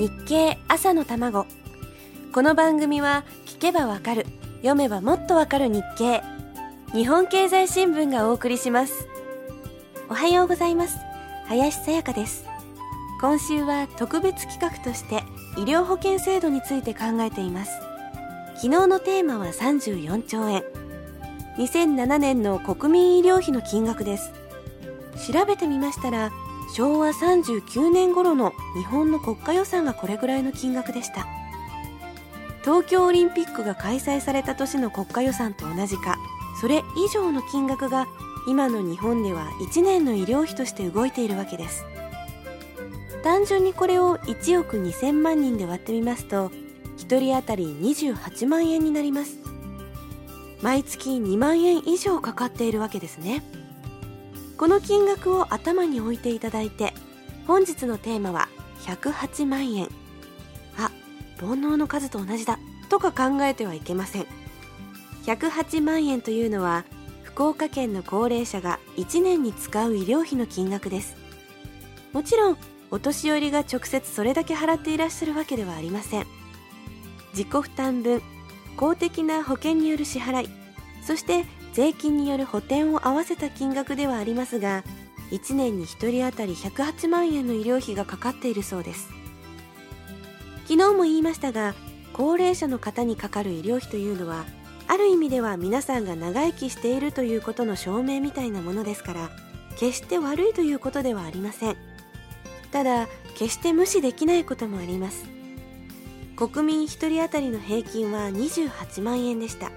日経朝の卵。この番組は聞けばわかる読めばもっとわかる日経。日本経済新聞がお送りします。おはようございます。林さやかです。今週は特別企画として医療保険制度について考えています。昨日のテーマは34兆円。2007年の国民医療費の金額です。調べてみましたら昭和39年頃の日本の国家予算がこれぐらいの金額でした。東京オリンピックが開催された年の国家予算と同じかそれ以上の金額が今の日本では1年の医療費として動いているわけです。単純にこれを1億2000万人で割ってみますと1人当たり28万円になります。毎月2万円以上かかっているわけですね。この金額を頭に置いていただいて本日のテーマは108万円。あ煩悩の数と同じだ。とか考えてはいけません。108万円というのは福岡県の高齢者が1年に使う医療費の金額です。もちろんお年寄りが直接それだけ払っていらっしゃるわけではありません。自己負担分公的な保険による支払いそして税金による補填を合わせた金額ではありますが1年に1人当たり108万円の医療費がかかっているそうです。昨日も言いましたが高齢者の方にかかる医療費というのはある意味では皆さんが長生きしているということの証明みたいなものですから決して悪いということではありません。ただ決して無視できないこともあります。国民1人当たりの平均は28万円でした。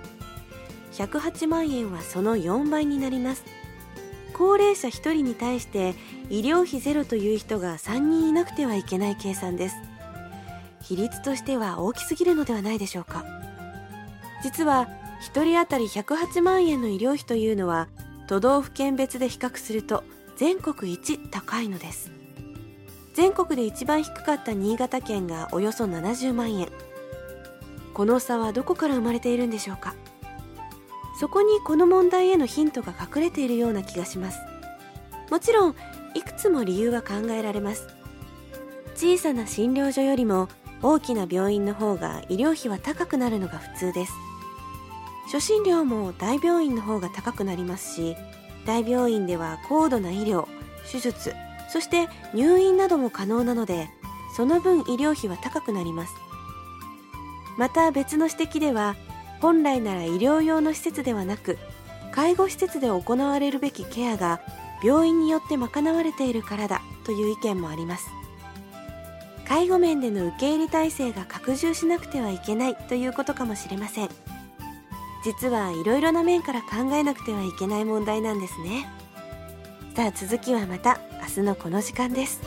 108万円はその4倍になります。高齢者1人に対して医療費ゼロという人が3人いなくてはいけない計算です。比率としては大きすぎるのではないでしょうか。実は1人当たり108万円の医療費というのは都道府県別で比較すると全国一高いのです。全国で一番低かった新潟県がおよそ70万円。この差はどこから生まれているんでしょうか。そこにこの問題へのヒントが隠れているような気がします。もちろんいくつも理由は考えられます。小さな診療所よりも大きな病院の方が医療費は高くなるのが普通です。初診料も大病院の方が高くなりますし大病院では高度な医療手術そして入院なども可能なのでその分医療費は高くなります。また別の指摘では本来なら医療用の施設ではなく介護施設で行われるべきケアが病院によって賄われているからだという意見もあります。介護面での受け入れ体制が拡充しなくてはいけないということかもしれません。実はいろいろな面から考えなくてはいけない問題なんですね。さあ続きはまた明日のこの時間です。